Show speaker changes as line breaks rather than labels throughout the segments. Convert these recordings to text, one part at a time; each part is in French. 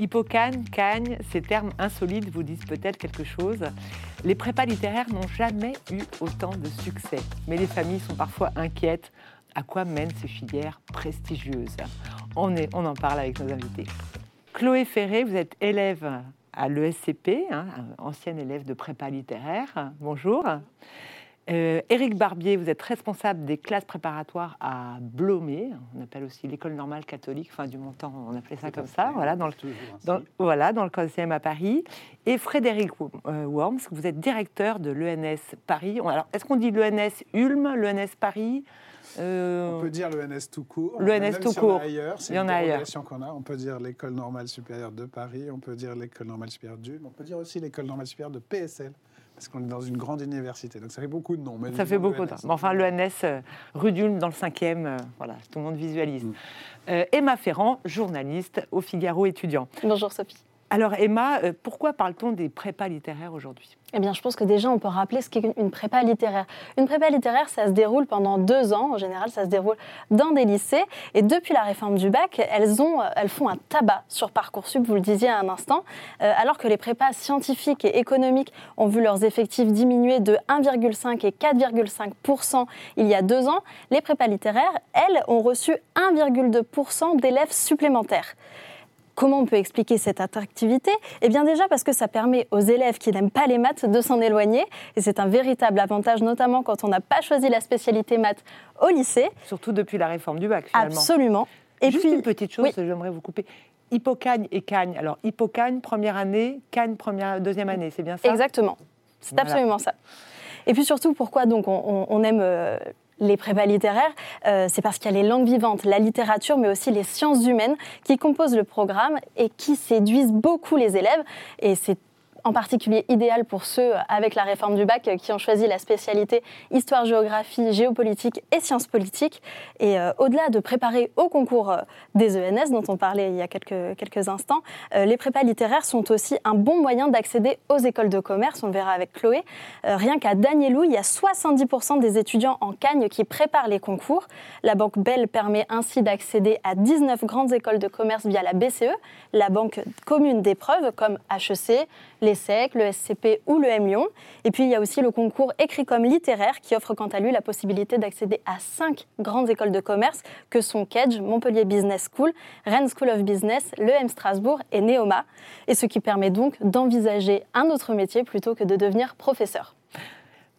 Hippocane, cagne, ces termes insolites vous disent peut-être quelque chose. Les prépas littéraires n'ont jamais eu autant de succès, mais les familles sont parfois inquiètes. À quoi mènent ces filières prestigieuses? On, en parle avec nos invités. Chloé Ferré, vous êtes élève à l'ESCP, hein, ancienne élève de prépa littéraire. Bonjour. Euh, Éric Barbier, vous êtes responsable des classes préparatoires à Blomé, on appelle aussi l'école normale catholique, enfin du montant, on appelait ça comme ça, voilà dans, le, dans, voilà, dans le 15e à Paris. Et Frédéric euh, Worms, vous êtes directeur de l'ENS Paris. Alors, est-ce qu'on dit l'ENS Ulm, l'ENS Paris?
Euh, On peut dire l'ENS tout court.
L'ENS tout court.
Il y en a ailleurs. qu'on a. On peut dire l'école normale supérieure de Paris, on peut dire l'école normale supérieure d'Ulm, on peut dire aussi l'école normale supérieure de PSL parce qu'on est dans une grande université. Donc ça fait beaucoup de noms.
ça fait beaucoup de noms. enfin, l'ENS, euh, rue d'Ulm, dans le 5e, euh, voilà, tout le monde visualise. Mm. Euh, Emma Ferrand, journaliste au Figaro étudiant.
Bonjour Sophie.
Alors Emma, euh, pourquoi parle-t-on des prépas littéraires aujourd'hui?
Eh bien, je pense que déjà, on peut rappeler ce qu'est une prépa littéraire. Une prépa littéraire, ça se déroule pendant deux ans. En général, ça se déroule dans des lycées. Et depuis la réforme du bac, elles, ont, elles font un tabac sur Parcoursup, vous le disiez à un instant. Euh, alors que les prépas scientifiques et économiques ont vu leurs effectifs diminuer de 1,5 et 4,5% il y a deux ans, les prépas littéraires, elles, ont reçu 1,2% d'élèves supplémentaires. Comment on peut expliquer cette attractivité? Eh bien déjà parce que ça permet aux élèves qui n'aiment pas les maths de s'en éloigner. Et c'est un véritable avantage, notamment quand on n'a pas choisi la spécialité maths au lycée.
Surtout depuis la réforme du bac, finalement.
Absolument.
Et Juste puis, une petite chose, j'aimerais vous couper. Hippocagne et Cagne. Alors, Hippocagne, première année, Cagne, première, deuxième année, c'est bien ça?
Exactement. C'est absolument ça. Et puis surtout, pourquoi donc on, aime euh, les prépas littéraires, euh, c'est parce qu'il y a les langues vivantes, la littérature, mais aussi les sciences humaines qui composent le programme et qui séduisent beaucoup les élèves. Et c'est en particulier idéal pour ceux avec la réforme du bac qui ont choisi la spécialité histoire, géographie, géopolitique et sciences politiques. Et euh, au-delà de préparer au concours euh, des ENS dont on parlait il y a quelques, quelques instants, euh, les prépas littéraires sont aussi un bon moyen d'accéder aux écoles de commerce. On le verra avec Chloé. rien qu'à Danielou, il y a 70% des étudiants en Cagne qui préparent les concours. La Banque Belle permet ainsi d'accéder à 19 grandes écoles de commerce via la BCE, la Banque commune d'épreuves comme HEC, le SCP ou le M Lyon. Et puis il y a aussi le concours écrit comme littéraire qui offre quant à lui la possibilité d'accéder à cinq grandes écoles de commerce que sont Kedge, Montpellier Business School, Rennes School of Business, l'EM Strasbourg et Neoma. Et ce qui permet donc d'envisager un autre métier plutôt que de devenir professeur.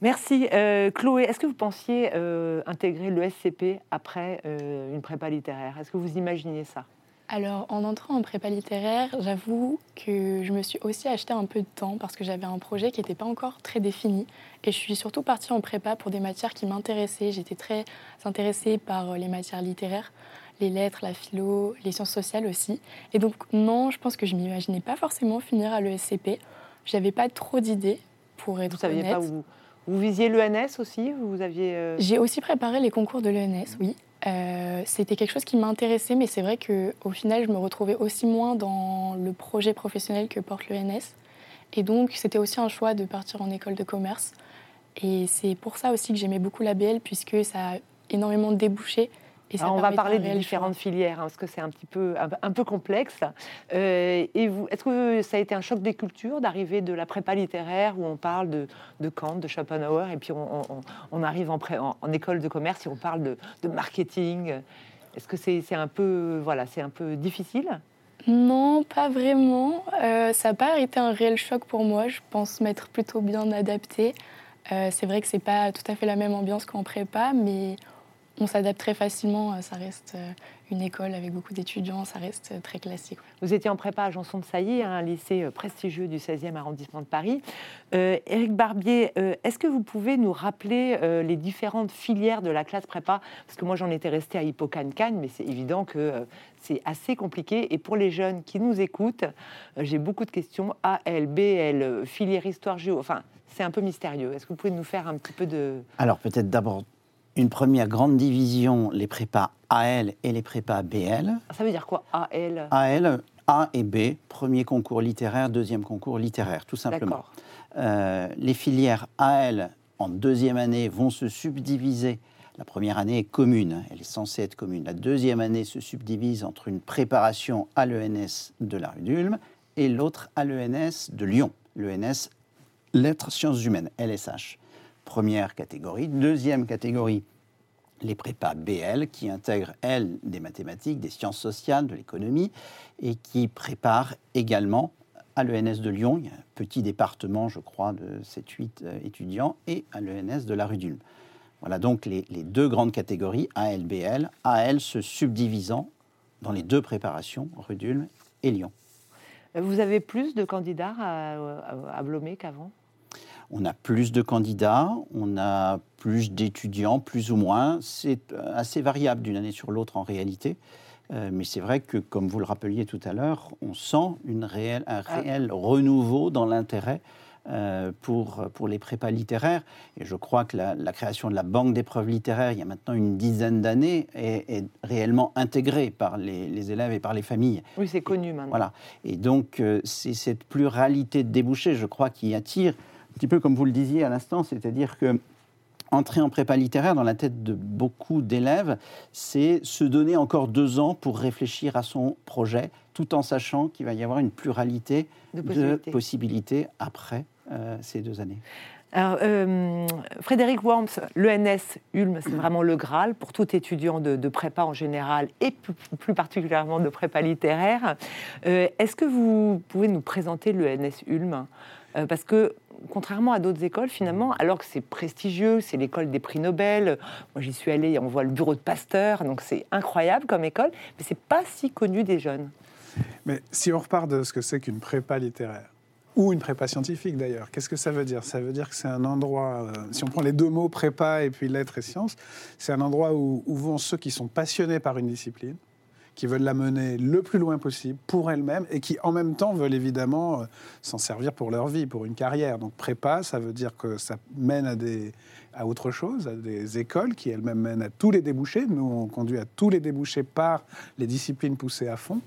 Merci. Euh, Chloé, est-ce que vous pensiez euh, intégrer le SCP après euh, une prépa littéraire? Est-ce que vous imaginiez ça?
Alors, en entrant en prépa littéraire, j'avoue que je me suis aussi acheté un peu de temps parce que j'avais un projet qui n'était pas encore très défini. Et je suis surtout partie en prépa pour des matières qui m'intéressaient. J'étais très intéressée par euh, les matières littéraires, les lettres, la philo, les sciences sociales aussi. Et donc, non, je pense que je ne m'imaginais pas forcément finir à l'ESCP. J'avais pas trop d'idées, pour être
Vous saviez pas où vous visiez l'ENS aussi? Vous aviez euh,
J'ai aussi préparé les concours de l'ENS, oui. Euh, c'était quelque chose qui m'intéressait, mais c'est vrai qu'au final, je me retrouvais aussi moins dans le projet professionnel que porte l'ENS. Et donc, c'était aussi un choix de partir en école de commerce. Et c'est pour ça aussi que j'aimais beaucoup l'ABL, puisque ça a énormément débouché
on va parler des différentes filières, hein, parce que c'est un petit peu, un, peu complexe. Euh, et vous, est-ce que ça a été un choc des cultures d'arriver de la prépa littéraire où on parle de, de Kant, de Schopenhauer, et puis on, arrive en, en, école de commerce et on parle de, marketing? Est-ce que c'est, un peu, voilà, c'est un peu difficile?
Non, pas vraiment. Euh, ça n'a pas été un réel choc pour moi. Je pense m'être plutôt bien adaptée. Euh, c'est vrai que c'est pas tout à fait la même ambiance qu'en prépa, mais on s'adapte très facilement. Ça reste une école avec beaucoup d'étudiants, ça reste très classique.
Vous étiez en prépa à Janson de Sailly, un lycée euh, prestigieux du 16e arrondissement de Paris. Euh, Éric Barbier, euh, est-ce que vous pouvez nous rappeler les différentes filières de la classe prépa? Parce que moi, j'en étais restée à Hippocane-Cannes, mais c'est évident que c'est assez compliqué. Et pour les jeunes qui nous écoutent, j'ai beaucoup de questions. AL, BL, filière histoire géo, enfin, c'est un peu mystérieux. Est-ce que vous pouvez nous faire un petit peu de...
Alors, peut-être d'abord une première grande division, les prépas AL et les prépas BL.
Ça veut dire quoi, AL
AL, A et B, premier concours littéraire, deuxième concours littéraire, tout simplement. Euh, les filières AL en deuxième année vont se subdiviser. La première année est commune, elle est censée être commune. La deuxième année se subdivise entre une préparation à l'ENS de la rue d'Ulm et l'autre à l'ENS de Lyon, l'ENS Lettres Sciences Humaines, LSH première catégorie. Deuxième catégorie, les prépas BL, qui intègrent, elles, des mathématiques, des sciences sociales, de l'économie, et qui préparent également à l'ENS de Lyon, il y a un petit département, je crois, de 7-8 euh, étudiants, et à l'ENS de la rue d'Ulm. Voilà donc les, deux grandes catégories, AL, BL, AL se subdivisant dans les deux préparations, rue d'Ulm et Lyon.
Vous avez plus de candidats à, à, qu'avant?
On a plus de candidats, on a plus d'étudiants, plus ou moins. C'est euh, assez variable d'une année sur l'autre en réalité. Euh, mais c'est vrai que, comme vous le rappeliez tout à l'heure, on sent une réelle, un ah. réel renouveau dans l'intérêt euh, pour, pour les prépas littéraires. Et je crois que la, création de la banque d'épreuves littéraires, il y a maintenant une dizaine d'années, est, réellement intégrée par les, élèves et par les familles.
Oui, c'est connu maintenant.
Voilà. Et donc, c'est cette pluralité de débouchés, je crois, qui attire petit peu comme vous le disiez à l'instant, c'est-à-dire que entrer en prépa littéraire dans la tête de beaucoup d'élèves, c'est se donner encore deux ans pour réfléchir à son projet, tout en sachant qu'il va y avoir une pluralité de possibilités, après euh, ces deux années.
Alors, euh, Frédéric Worms, l'ENS Ulm, c'est vraiment le Graal pour tout étudiant de, prépa en général et plus, particulièrement de prépa littéraire. Euh, est-ce que vous pouvez nous présenter l'ENS Ulm? Parce que contrairement à d'autres écoles, finalement, alors que c'est prestigieux, c'est l'école des prix Nobel. Moi, j'y suis allée, on voit le bureau de Pasteur, donc c'est incroyable comme école, mais c'est pas si connu des jeunes.
Mais si on repart de ce que c'est qu'une prépa littéraire, ou une prépa scientifique d'ailleurs. Qu'est-ce que ça veut dire? Ça veut dire que c'est un endroit, euh, si on prend les deux mots prépa et puis lettres et sciences, c'est un endroit où, vont ceux qui sont passionnés par une discipline, qui veulent la mener le plus loin possible pour elles-mêmes et qui en même temps veulent évidemment euh, s'en servir pour leur vie, pour une carrière. Donc prépa, ça veut dire que ça mène à, des, à autre chose, à des écoles qui elles-mêmes mènent à tous les débouchés. Nous, on conduit à tous les débouchés par les disciplines poussées à fond.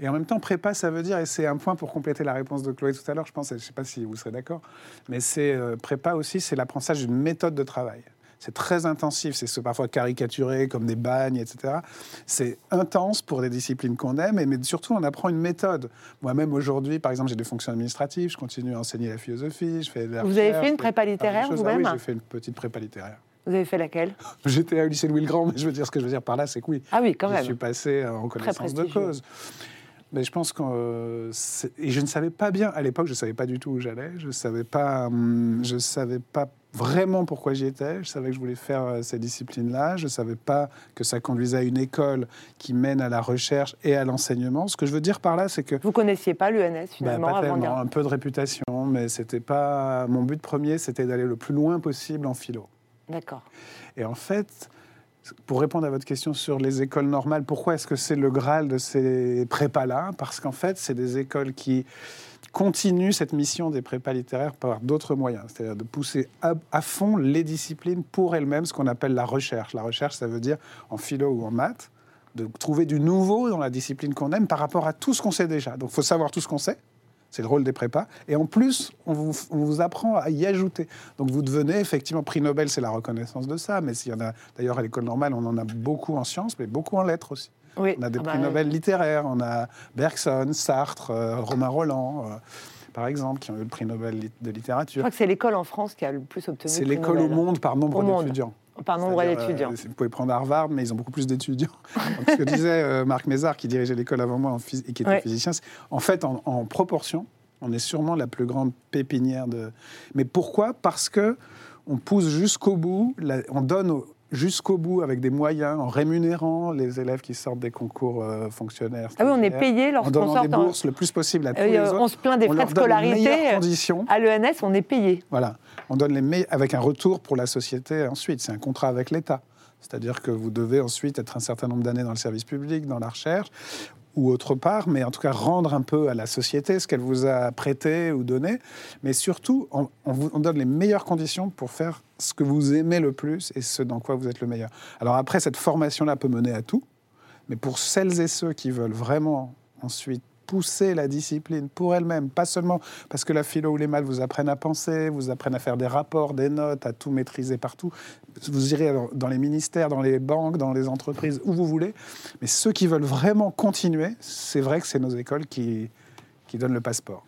Et en même temps, prépa, ça veut dire, et c'est un point pour compléter la réponse de Chloé tout à l'heure, je pense, je ne sais pas si vous serez d'accord, mais c'est euh, prépa aussi, c'est l'apprentissage d'une méthode de travail. C'est très intensif, c'est parfois caricaturé comme des bagnes, etc. C'est intense pour des disciplines qu'on aime, mais surtout on apprend une méthode. Moi-même aujourd'hui, par exemple, j'ai des fonctions administratives, je continue à enseigner la philosophie, je fais
Vous avez fait une prépa littéraire vous-même
ah Oui, j'ai fait une petite prépa littéraire.
Vous avez fait laquelle?
J'étais au lycée Louis le Grand, mais je veux dire ce que je veux dire par là, c'est que oui.
Ah oui, quand même. Je
suis passé en connaissance de cause. Mais je pense que euh, et je ne savais pas bien à l'époque, je ne savais pas du tout où j'allais, je savais pas, hum, je savais pas vraiment pourquoi j'y étais. Je savais que je voulais faire euh, cette discipline-là. Je ne savais pas que ça conduisait à une école qui mène à la recherche et à l'enseignement. Ce que je veux dire par là, c'est que
vous connaissiez pas l'ENS finalement
bah, pas tellement, un peu de réputation, mais c'était pas mon but premier, c'était d'aller le plus loin possible en philo.
D'accord.
Et en fait, pour répondre à votre question sur les écoles normales, pourquoi est-ce que c'est le Graal de ces prépas-là? Parce qu'en fait, c'est des écoles qui continuent cette mission des prépas littéraires par d'autres moyens, c'est-à-dire de pousser à, fond les disciplines pour elles-mêmes, ce qu'on appelle la recherche. La recherche, ça veut dire en philo ou en maths, de trouver du nouveau dans la discipline qu'on aime par rapport à tout ce qu'on sait déjà. Donc il faut savoir tout ce qu'on sait, c'est le rôle des prépas. Et en plus, on vous, apprend à y ajouter. Donc vous devenez effectivement prix Nobel, c'est la reconnaissance de ça. Mais s'il y en a, d'ailleurs à l'école normale, on en a beaucoup en sciences, mais beaucoup en lettres aussi.
Oui.
On a des
ah
prix
bah
Nobel littéraires, on a Bergson, Sartre, euh, Romain Roland. Euh, par exemple, qui ont eu le prix Nobel de littérature. Je
crois que c'est l'école en France qui a le plus obtenu.
C'est l'école au monde par nombre d'étudiants.
Par nombre d'étudiants.
Euh, vous pouvez prendre Harvard, mais ils ont beaucoup plus d'étudiants. ce que disait Marc Mézard, qui dirigeait l'école avant moi et qui était physicien, en fait, en proportion, on est sûrement la plus grande pépinière de. Mais pourquoi? Parce que on pousse jusqu'au bout, on donne jusqu'au bout avec des moyens, en rémunérant les élèves qui sortent des concours euh, fonctionnaires.
Ah oui, on est payé lorsqu'on sort.
En donnant des bourses le plus possible à tous les autres.
On se plaint des frais de scolarité. Conditions. À l'ENS, on est payé.
Voilà. On donne les meilleurs, avec un retour pour la société ensuite. C'est un contrat avec l'État. C'est-à-dire que vous devez ensuite être un certain nombre d'années dans le service public, dans la recherche ou autre part, mais en tout cas rendre un peu à la société ce qu'elle vous a prêté ou donné. Mais surtout, on, vous, on donne les meilleures conditions pour faire ce que vous aimez le plus et ce dans quoi vous êtes le meilleur. Alors après, cette formation-là peut mener à tout, mais pour celles et ceux qui veulent vraiment ensuite pousser la discipline pour elle-même, pas seulement parce que la philo ou les maths vous apprennent à penser, vous apprennent à faire des rapports, des notes, à tout maîtriser partout. Vous irez dans les ministères, dans les banques, dans les entreprises, où vous voulez. Mais ceux qui veulent vraiment continuer, c'est vrai que c'est nos écoles qui, qui donnent le passeport.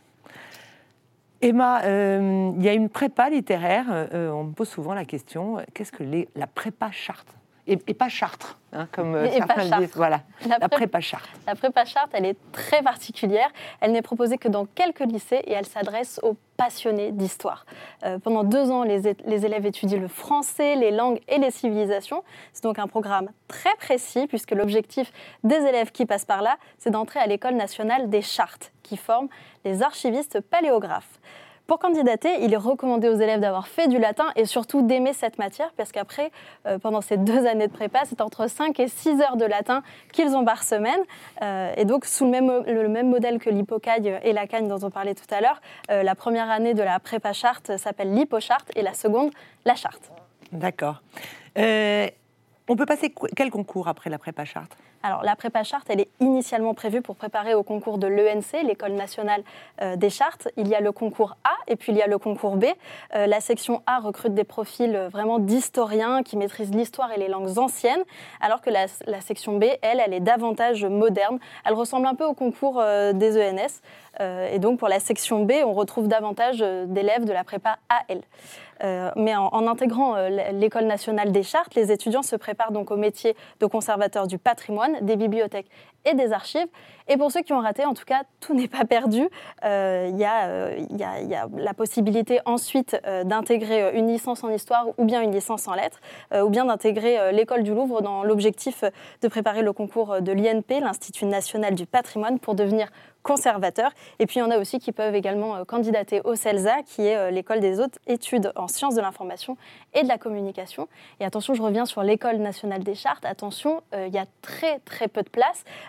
Emma, euh, il y a une prépa littéraire. Euh, on me pose souvent la question qu'est-ce que la prépa charte? Et, pas Chartres, hein, comme euh, certains disent. Voilà, la, prépa Chartres.
La prépa Chartres, elle est très particulière. Elle n'est proposée que dans quelques lycées et elle s'adresse aux passionnés d'histoire. Euh, pendant deux ans, les, les, élèves étudient le français, les langues et les civilisations. C'est donc un programme très précis puisque l'objectif des élèves qui passent par là, c'est d'entrer à l'École nationale des chartes qui forme les archivistes paléographes. Pour candidater, il est recommandé aux élèves d'avoir fait du latin et surtout d'aimer cette matière, parce qu'après, euh, pendant ces deux années de prépa, c'est entre 5 et 6 heures de latin qu'ils ont par semaine. Euh, et donc, sous le même, le même modèle que l'hypocagne et la cagne dont on parlait tout à l'heure, euh, la première année de la prépa charte s'appelle l'hypocharte et la seconde, la charte.
D'accord. on peut passer quel concours après la prépa charte?
Alors la prépa charte, elle est initialement prévue pour préparer au concours de l'ENC, l'École nationale euh, des chartes. Il y a le concours A et puis il y a le concours B. Euh, la section A recrute des profils euh, vraiment d'historiens qui maîtrisent l'histoire et les langues anciennes, alors que la, section B, elle, elle est davantage moderne. Elle ressemble un peu au concours des ENS. et donc pour la section B, on retrouve davantage d'élèves de la prépa AL. Mais en, intégrant l'École nationale des chartes, les étudiants se préparent donc au métier de conservateur du patrimoine, des bibliothèques et des archives. Et pour ceux qui ont raté, en tout cas, tout n'est pas perdu. Euh, il y, a la possibilité ensuite d'intégrer une licence en histoire ou bien une licence en lettres, ou bien d'intégrer l'école du Louvre dans l'objectif de préparer le concours de l'INP, l'Institut national du patrimoine, pour devenir conservateurs. Et puis il y en a aussi qui peuvent également euh, candidater au CELSA, qui est euh, l'école des hautes études en sciences de l'information et de la communication. Et attention, je reviens sur l'école nationale des chartes. Attention, euh, il y a très très peu de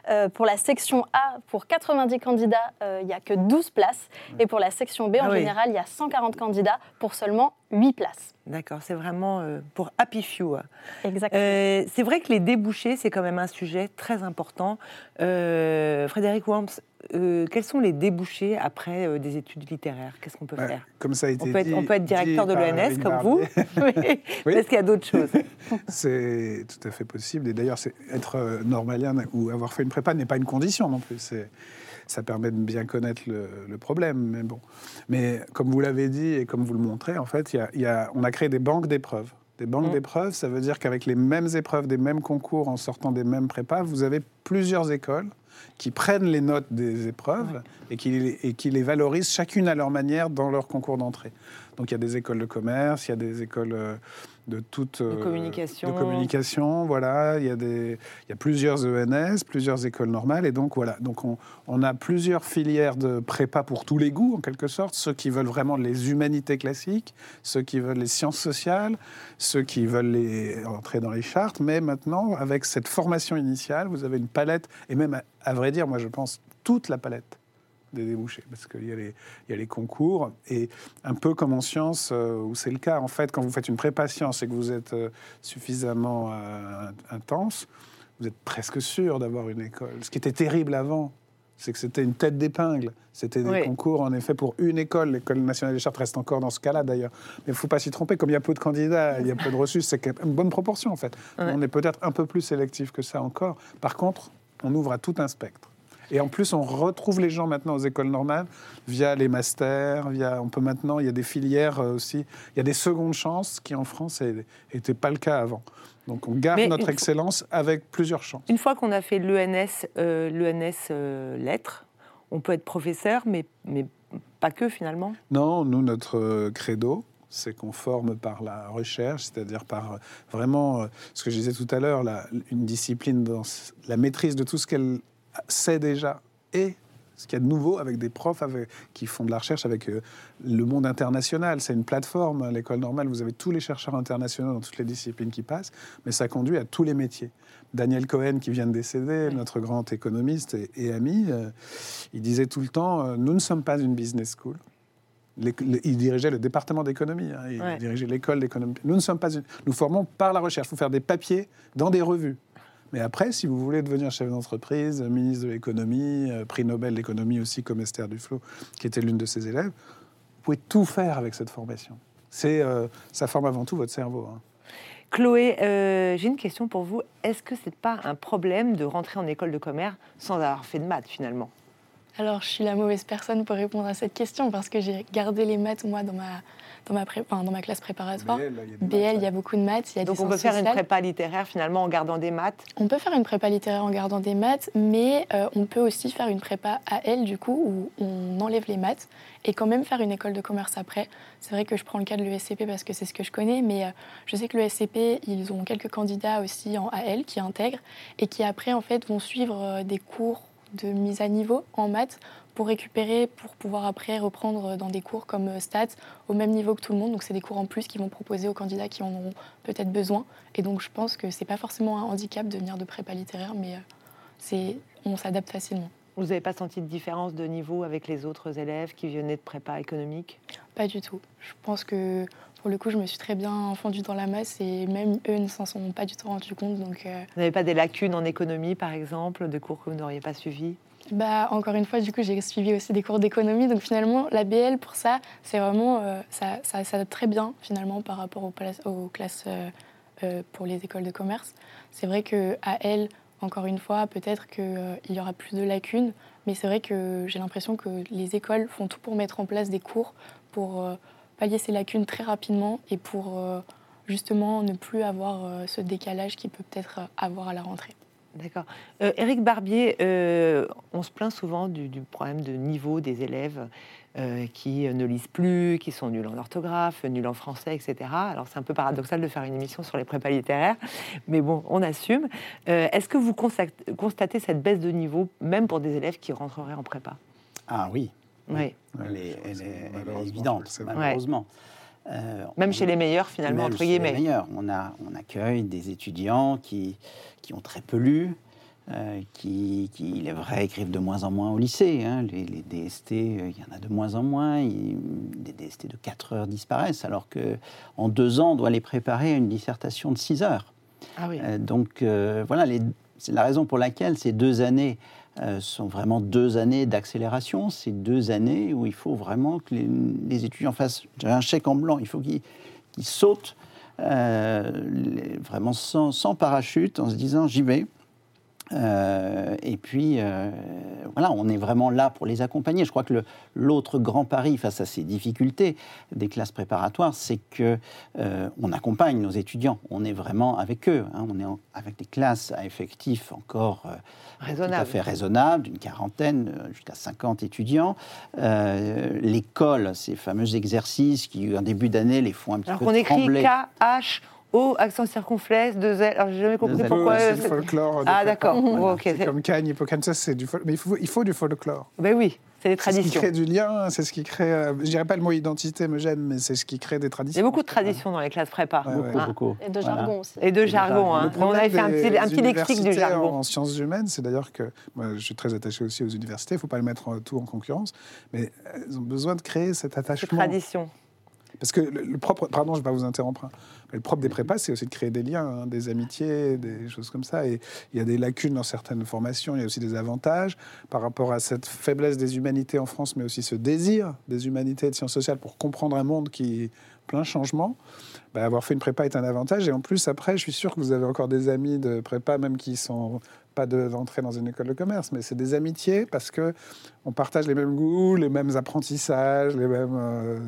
places. pour la section A, pour 90 candidats, il n'y a que 12 places. Et pour la section B, en ah général, il y a 140 candidats pour seulement 8 places.
D'accord, c'est vraiment pour Happy Few.
Exactement.
c'est vrai que les débouchés, c'est quand même un sujet très important. Frédéric Worms, euh, quels sont les débouchés après euh, des études littéraires? Qu'est-ce qu'on peut bah, faire?
Comme ça a été
on, peut
être,
on peut être directeur de l'ENS comme vous, oui. est-ce qu'il y a d'autres choses
C'est tout à fait possible. Et d'ailleurs, être euh, normalien ou avoir fait une prépa n'est pas une condition non plus. Ça permet de bien connaître le, problème. Mais bon. Mais comme vous l'avez dit et comme vous le montrez, en fait, y a, on a créé des banques d'épreuves. Des banques mmh. d'épreuves, ça veut dire qu'avec les mêmes épreuves, des mêmes concours, en sortant des mêmes prépas, vous avez plusieurs écoles qui prennent les notes des épreuves et, qui, et qui les valorisent chacune à leur manière dans leur concours d'entrée. Donc il y a des écoles de commerce, il y a des écoles euh, de toute
de communication.
De communication, voilà. Il y a des, il y a plusieurs ENS, plusieurs écoles normales, et donc voilà. Donc on, on, a plusieurs filières de prépa pour tous les goûts, en quelque sorte. Ceux qui veulent vraiment les humanités classiques, ceux qui veulent les sciences sociales, ceux qui veulent les, entrer dans les chartes. Mais maintenant, avec cette formation initiale, vous avez une palette, et même à vrai dire, moi je pense toute la palette des débouchés, parce qu'il y, y, a les concours, et un peu comme en sciences, euh, où c'est le cas, en fait, quand vous faites une prépa science et que vous êtes euh, suffisamment euh, intense, vous êtes presque sûr d'avoir une école. Ce qui était terrible avant, c'est que c'était une tête d'épingle. C'était des concours, en effet, pour une école. L'école nationale des chartes reste encore dans ce cas-là, d'ailleurs. Mais il ne faut pas s'y tromper. Comme il y a peu de candidats, il y a peu de reçus, c'est une bonne proportion, en fait. On est peut-être un peu plus sélectif que ça encore. Par contre, on ouvre à tout un spectre. Et en plus, on retrouve les gens maintenant aux écoles normales via les masters, via, on peut maintenant, il y a des filières euh, aussi, il y a des secondes chances qui en France n'étaient pas le cas avant. Donc on garde notre excellence avec plusieurs chances.
Une fois qu'on a fait l'ENS, euh, l'ENS euh, lettres, on peut être professeur, mais, mais pas que finalement
Non, nous, notre credo, c'est qu'on forme par la recherche, c'est-à-dire par vraiment, ce que je disais tout à l'heure, une discipline dans la maîtrise de tout ce qu'elle sait déjà et ce qu'il y a de nouveau avec des profs qui font de la recherche avec euh, le monde international. C'est une plateforme, à l'école normale, vous avez tous les chercheurs internationaux dans toutes les disciplines qui passent, mais ça conduit à tous les métiers. Daniel Cohen, qui vient de décéder, notre grand économiste et, ami, il disait tout le temps, nous ne sommes pas une business school il dirigeait le département d'économie, hein, il dirigeait l'école d'économie. Nous ne sommes pas nous formons par la recherche. Il faut faire des papiers dans des revues. Mais après, si vous voulez devenir chef d'entreprise, ministre de l'économie, euh, prix Nobel d'économie aussi comme Esther Duflo, qui était l'une de ses élèves, vous pouvez tout faire avec cette formation. C'est, euh, ça forme avant tout votre cerveau. Hein.
Chloé, euh, j'ai une question pour vous. Est-ce que c'est pas un problème de rentrer en école de commerce sans avoir fait de maths finalement?
Alors, je suis la mauvaise personne pour répondre à cette question parce que j'ai gardé les maths, moi, dans ma, dans ma, dans ma classe préparatoire. BL, il y a, beaucoup de maths. Il y a
Donc, on peut faire une prépa littéraire finalement en gardant des maths
On peut faire une prépa littéraire en gardant des maths, mais euh, on peut aussi faire une prépa AL, du coup, où on enlève les maths et quand même faire une école de commerce après. C'est vrai que je prends le cas de l'ESCP parce que c'est ce que je connais, mais euh, je sais que l'ESCP, ils ont quelques candidats aussi en AL qui intègrent et qui après, en fait, vont suivre euh, des cours de mise à niveau en maths pour récupérer, pour pouvoir après reprendre dans des cours comme euh, stats au même niveau que tout le monde. Donc c'est des cours en plus qui vont proposer aux candidats qui en auront peut-être besoin. Et donc je pense que c'est pas forcément un handicap de venir de prépa littéraire, mais euh, c'est on s'adapte facilement.
Vous n'avez pas senti de différence de niveau avec les autres élèves qui venaient de prépa économique?
Pas du tout. Je pense que pour le coup, je me suis très bien fondue dans la masse et même eux ne s'en sont pas du tout rendus compte. Donc,
euh, Vous n'avez pas des lacunes en économie, par exemple, de cours que vous n'auriez pas suivis?
Bah, encore une fois, du coup, j'ai suivi aussi des cours d'économie. Donc finalement, la BL, pour ça, c'est vraiment, euh, ça, ça très bien finalement par rapport aux, classes euh, pour les écoles de commerce. C'est vrai que à elle, encore une fois, peut-être qu'il y aura plus de lacunes, mais c'est vrai que j'ai l'impression que les écoles font tout pour mettre en place des cours pour pallier ces lacunes très rapidement et pour euh, justement ne plus avoir euh, ce décalage qui peut peut-être avoir à la rentrée.
D'accord. Euh, Éric Barbier, on se plaint souvent du, problème de niveau des élèves qui ne lisent plus, qui sont nuls en orthographe, nuls en français, etc. Alors c'est un peu paradoxal de faire une émission sur les prépas littéraires, mais bon, on assume. Est-ce que vous constatez cette baisse de niveau, même pour des élèves qui rentreraient en prépa?
Ah oui,
oui.
Elle, est, évidente, malheureusement.
Euh, même chez les meilleurs, finalement, entre guillemets.
Les meilleurs. On, a, on accueille des étudiants qui, qui ont très peu lu, euh, qui, qui, il est vrai, écrivent de moins en moins au lycée. Hein. Les, DST, euh, il y en a de moins en moins. des DST de 4 heures disparaissent, alors qu'en deux ans, on doit les préparer à une dissertation de 6 heures.
Ah oui.
donc, voilà, c'est la raison pour laquelle ces deux années sont vraiment deux années d'accélération. C'est deux années où il faut vraiment que les, étudiants fassent un chèque en blanc. Il faut qu'ils sautent euh, vraiment sans, parachute en se disant j'y vais. Euh, et puis, euh, voilà, on est vraiment là pour les accompagner. Je crois que l'autre grand pari face à ces difficultés des classes préparatoires, c'est que euh, on accompagne nos étudiants. On est vraiment avec eux. Hein. on est avec des classes à effectifs encore
raisonnable.
tout à fait raisonnables, d'une quarantaine jusqu'à 50 étudiants. L'école, ces fameux exercices qui, en début d'année, les font un petit
Alors
peu
qu'on écrit K, H, O, accent circonflexe, deux L. Alors, j'ai jamais compris pourquoi.
C'est du folklore.
Ah, d'accord.
C'est comme Cagne, Hippocane, c'est du folklore. Mais il faut, il faut du folklore.
Ben oui. C'est des traditions.
C'est ce qui crée du lien, c'est ce qui crée. Euh, je dirais pas le mot identité me gêne, mais c'est ce qui crée des traditions.
Il y a beaucoup de traditions dans les classes prépa.
beaucoup, beaucoup.
Et de jargon aussi.
Et de jargon. Hein. On avait fait un petit, un petit lexique du jargon.
En sciences humaines, c'est d'ailleurs que moi, je suis très attaché aussi aux universités. Il ne faut pas le mettre tout en concurrence, mais elles ont besoin de créer cet attachement.
tradition.
Parce que le, propre, pardon, je vais pas vous interrompre, hein. le propre des prépas, c'est aussi de créer des liens, hein, des amitiés, des choses comme ça. Et il y a des lacunes dans certaines formations, il y a aussi des avantages par rapport à cette faiblesse des humanités en France, mais aussi ce désir des humanités et de sciences sociales pour comprendre un monde qui est plein de changements. Bah, avoir fait une prépa est un avantage. Et en plus, après, je suis sûr que vous avez encore des amis de prépa, même qui sont pas d'entrer dans une école de commerce, mais c'est des amitiés parce que on partage les mêmes goûts, les mêmes apprentissages, les mêmes. Euh,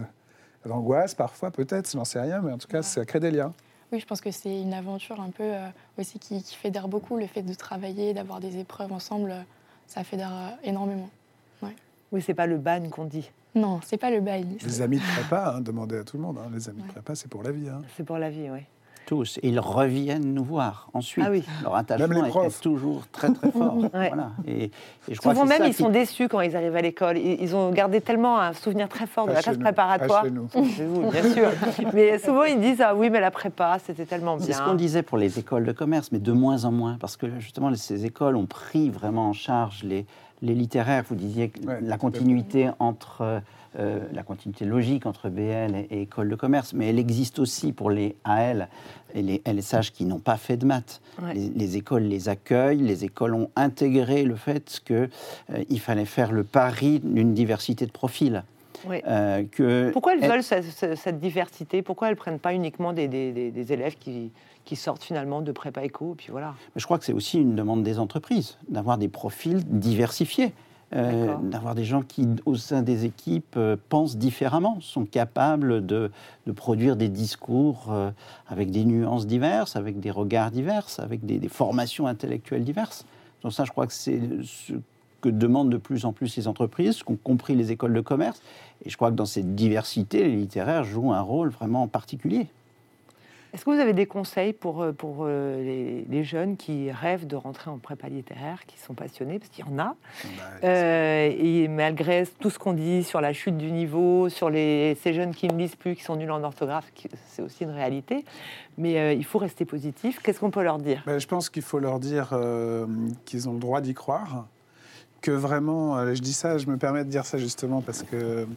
l'angoisse parfois, peut-être, je n'en sais rien, mais en tout cas, ça crée des liens.
Oui, je pense que c'est une aventure un peu euh, aussi qui, fédère beaucoup. Le fait de travailler, d'avoir des épreuves ensemble, ça fédère euh, énormément.
Oui, c'est pas le ban qu'on dit.
Non, c'est pas le bail.
Les amis de prépa, hein, demandez à tout le monde. hein, les amis de prépa, c'est pour la vie. hein.
C'est pour la vie, oui.
Tous. Et ils reviennent nous voir ensuite.
Ah oui.
Leur attachement
profs.
toujours très très fort.
Ouais.
Voilà. Et, et je crois
Souvent même, ils
qui-
sont déçus quand ils arrivent à l'école. Ils, ils ont gardé tellement un souvenir très fort de la classe
nous,
préparatoire.
pas chez nous.
Chez vous, bien sûr. Mais souvent, ils disent Ah oui, mais la prépa, c'était tellement bien.
C'est ce qu'on disait pour les écoles de commerce, mais de moins en moins, parce que justement, ces écoles ont pris vraiment en charge les, les littéraires. Vous disiez
Ouais,
la continuité entre euh, la continuité logique entre BL et, et école de commerce, mais elle existe aussi pour les AL et les LSH qui n'ont pas fait de maths.
Ouais.
Les, les écoles les accueillent, les écoles ont intégré le fait qu'il fallait faire le pari d'une diversité de profils.
Oui.
Euh, que
Pourquoi elles
elles-
veulent ce- ce- cette diversité? Pourquoi elles prennent pas uniquement des, des- des- des élèves qui, qui sortent finalement de prépa éco Puis voilà?
Je crois que c'est aussi une demande des entreprises, d'avoir des profils diversifiés, euh, d'avoir des gens qui, au sein des équipes, euh, pensent différemment, sont capables de, de produire des discours euh, avec des nuances diverses, avec des regards divers, avec des, des formations intellectuelles diverses. Donc ça, je crois que c'est ce que demandent de plus en plus les entreprises, ce qu'ont compris les écoles de commerce. Et je crois que dans cette diversité, les littéraires jouent un rôle vraiment particulier.
Est-ce que vous avez des conseils pour, euh, pour euh, les, les jeunes qui rêvent de rentrer en prépa littéraire, qui sont passionnés? Parce qu'il y en a.
Bah,
Euh, et malgré tout ce qu'on dit sur la chute du niveau, sur les, ces jeunes qui ne lisent plus, qui sont nuls en orthographe, c'est aussi une réalité. Mais euh, il faut rester positif. Qu'est-ce qu'on peut leur dire?
Ben, je pense qu'il faut leur dire euh, qu'ils ont le droit d'y croire, que vraiment, je dis ça, je me permets de dire ça justement parce que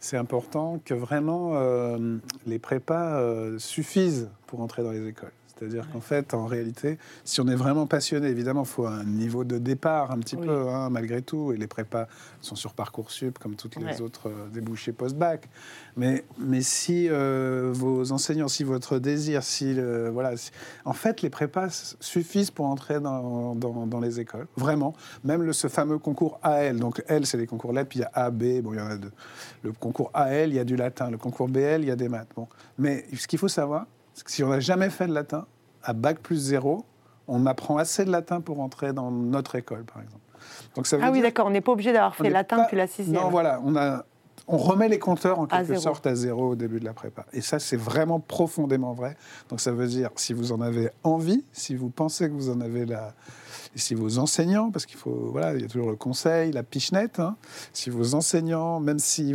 c'est important, que vraiment euh, les prépas euh, suffisent pour entrer dans les écoles. C'est-à-dire qu'en fait, en réalité, si on est vraiment passionné, évidemment, il faut un niveau de départ un petit
Oui.
peu, hein, malgré tout. Et les prépas sont sur Parcoursup, comme toutes les
Ouais.
autres euh, débouchés post-bac. Mais, mais si euh, vos enseignants, si votre désir, si le- voilà, si- en fait, les prépas suffisent pour entrer dans, dans- dans les écoles, vraiment. Même le, ce fameux concours AL, donc L, c'est les concours lettres, puis il y a A, B, bon, il y en a deux. Le concours AL, il y a du latin. Le concours BL, il y a des maths. Bon. Mais ce qu'il faut savoir, si on n'a jamais fait de latin, à bac plus zéro, on apprend assez de latin pour entrer dans notre école, par exemple. Donc ça veut
Ah oui, d'accord. On n'est pas obligé d'avoir fait latin
pas-
depuis la sixième.
Non, voilà, on, a, on remet les compteurs en quelque sorte à zéro au début de la prépa. Et ça, c'est vraiment profondément vrai. Donc ça veut dire, si vous en avez envie, si vous pensez que vous en avez la... Et si vos enseignants, parce qu'il faut, voilà, il y a toujours le conseil, la pichenette, hein, si vos enseignants, même si,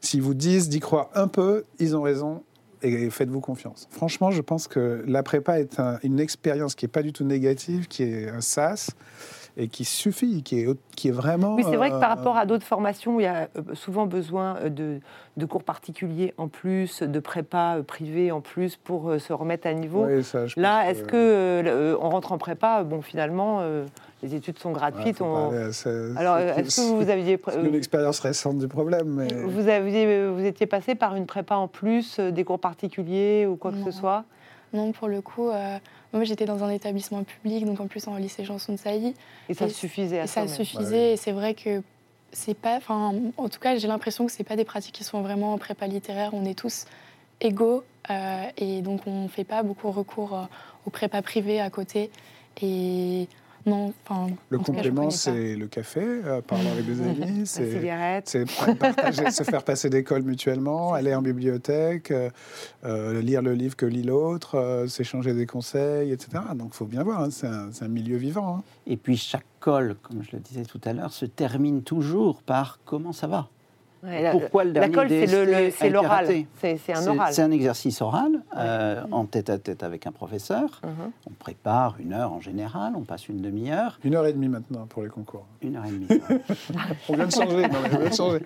si vous disent d'y croire un peu, ils ont raison et faites-vous confiance. Franchement, je pense que la prépa est un- une expérience qui n'est pas du tout négative, qui est un sas et qui suffit, qui est, qui est vraiment...
Oui, c'est vrai que par
euh,
rapport à d'autres formations où il y a euh, souvent besoin euh, de, de cours particuliers en plus, de prépa privée en plus pour se remettre à niveau.
ouais, ça, je
Là, est-ce que euh, on rentre en prépa Bon, finalement, euh, les études sont gratuites. on- Alors,
c'est-
est-ce que vous aviez,
C'est une expérience récente du problème, mais
vous aviez, vous étiez passé par une prépa en plus, des cours particuliers ou quoi que ce soit?
Non, pour le coup, euh, moi j'étais dans un établissement public, donc en plus en lycée Janson de Sailly.
Et ça
Et
suffisait à
Et ça suffisait, et c'est vrai que c'est pas. Enfin, en tout cas, j'ai l'impression que c'est pas des pratiques qui sont vraiment en prépa littéraire. On est tous égaux, euh, et donc on fait pas beaucoup recours euh, aux prépas privées à côté. Et non, enfin.
le complément, c'est le café, euh, parler avec des amis, c'est se faire passer des cols mutuellement, aller en bibliothèque, euh, euh, lire le livre que lit l'autre, euh, s'échanger des conseils, etc. Donc, il faut bien voir, hein, c'est un, c'est un milieu vivant. hein.
Et puis chaque col, comme je le disais tout à l'heure, se termine toujours par comment ça va
Ouais, la-
Pourquoi le
La
dernier
colle, c'est l'oral. C'est un
C'est-
oral.
C'est un exercice oral, euh, en tête à tête avec un professeur.
Mhm.
On prépare une heure en général, on passe une demi-heure,
Une heure et demie maintenant pour les concours.
une heure et demie.
On vient de changer. non, on vient de changer.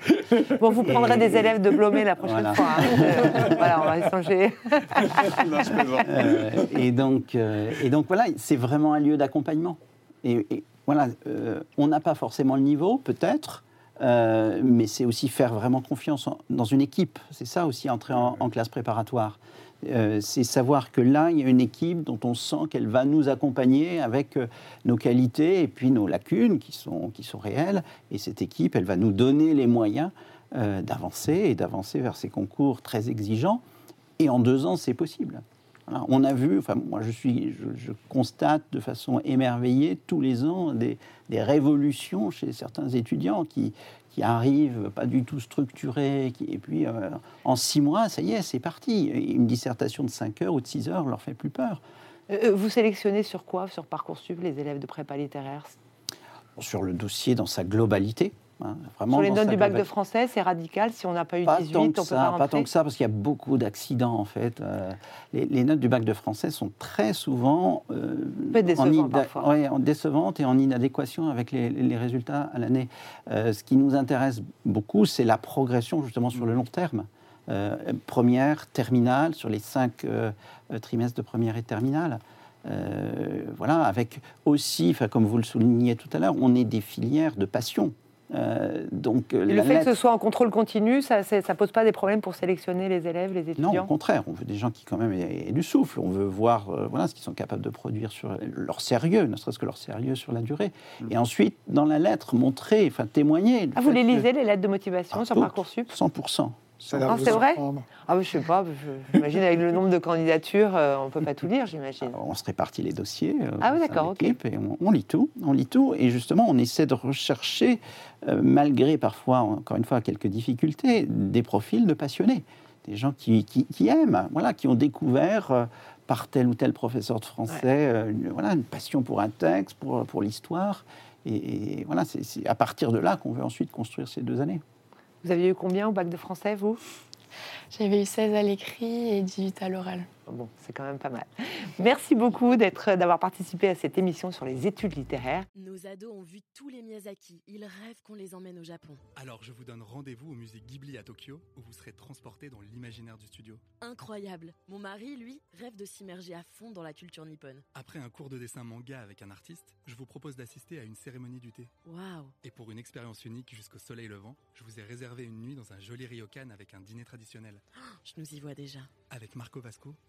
Bon, vous prendrez des élèves de Blomé la prochaine
Voilà.
fois. hein. Euh, voilà, on va échanger.
Non, je plaisante.
Euh, et, donc, euh, et donc voilà, c'est vraiment un lieu d'accompagnement. Et, et voilà, euh, on n'a pas forcément le niveau, peut-être, euh, mais c'est aussi faire vraiment confiance dans une équipe. C'est ça aussi, entrer en, classe préparatoire. Euh, c'est savoir que là, il y a une équipe dont on sent qu'elle va nous accompagner avec euh, nos qualités et puis nos lacunes qui sont, qui sont réelles. Et cette équipe, elle va nous donner les moyens d'avancer et d'avancer vers ces concours très exigeants. Et en deux ans, c'est possible. On a vu, enfin moi je, suis, je, constate de façon émerveillée tous les ans des, révolutions chez certains étudiants qui, qui arrivent pas du tout structurés, qui, et puis euh, en six mois, ça y est, c'est parti. Une dissertation de 5 heures ou de 6 heures leur fait plus peur.
Euh, euh, vous sélectionnez sur quoi? Sur Parcoursup les élèves de prépa littéraire?
Sur le dossier dans sa globalité.
Hein, Sur les notes du bac de français, c'est radical. Si on n'a pas eu 18, on peut
pas
rentrer. Pas
tant que ça, parce qu'il y a beaucoup d'accidents en fait. Euh, les, notes du bac de français sont très souvent
euh, en,
décevantes et en inadéquation avec les, résultats à l'année. Euh, ce qui nous intéresse beaucoup, c'est la progression justement sur le long terme. première, terminale, sur les cinq trimestres de première et terminale. voilà, avec aussi, comme vous le souligniez tout à l'heure, on est des filières de passion.
Euh, donc, euh, le fait que ce soit en contrôle continu, ça ne pose pas des problèmes pour sélectionner les élèves, les étudiants
Non, au contraire, on veut des gens qui quand même aient, du souffle. On veut voir euh, voilà, ce qu'ils sont capables de produire sur leur sérieux, ne serait-ce que leur sérieux sur la durée. Mm. Et ensuite, dans la lettre, montrer, enfin témoigner.
Ah, vous les lisez, les lettres de motivation ah, sur Parcoursup?
100%.
Ah, c'est vrai ah, Je sais pas. J'imagine avec le nombre de candidatures, euh, on ne peut pas tout lire, j'imagine.
On se répartit les dossiers.
Euh, ah oui, d'accord, ok. Et
on, lit tout, on lit tout. Et justement, on essaie de rechercher, euh, malgré parfois, encore une fois, quelques difficultés, des profils de passionnés. Des gens qui, qui, aiment, voilà, qui ont découvert par tel ou tel professeur de français une, voilà, une passion pour un texte, pour, pour l'histoire. Et, et voilà, c'est à partir de là qu'on veut ensuite construire ces deux années.
Vous aviez eu combien au bac de français, vous?
J'avais eu 16 à l'écrit et 18 à l'oral.
Bon, c'est quand même pas mal. Merci beaucoup d'avoir participé à cette émission sur les études littéraires.
Nos ados ont vu tous les Miyazaki. Ils rêvent qu'on les emmène au Japon.
Alors je vous donne rendez-vous au musée Ghibli à Tokyo, où vous serez transporté dans l'imaginaire du studio.
Incroyable. Mon mari, lui, rêve de s'immerger à fond dans la culture nippone.
Après un cours de dessin manga avec un artiste, je vous propose d'assister à une cérémonie du thé.
Waouh
Et pour une expérience unique jusqu'au soleil levant, je vous ai réservé une nuit dans un joli ryokan avec un dîner traditionnel.
je nous y vois déjà.
Avec Marco Vasco,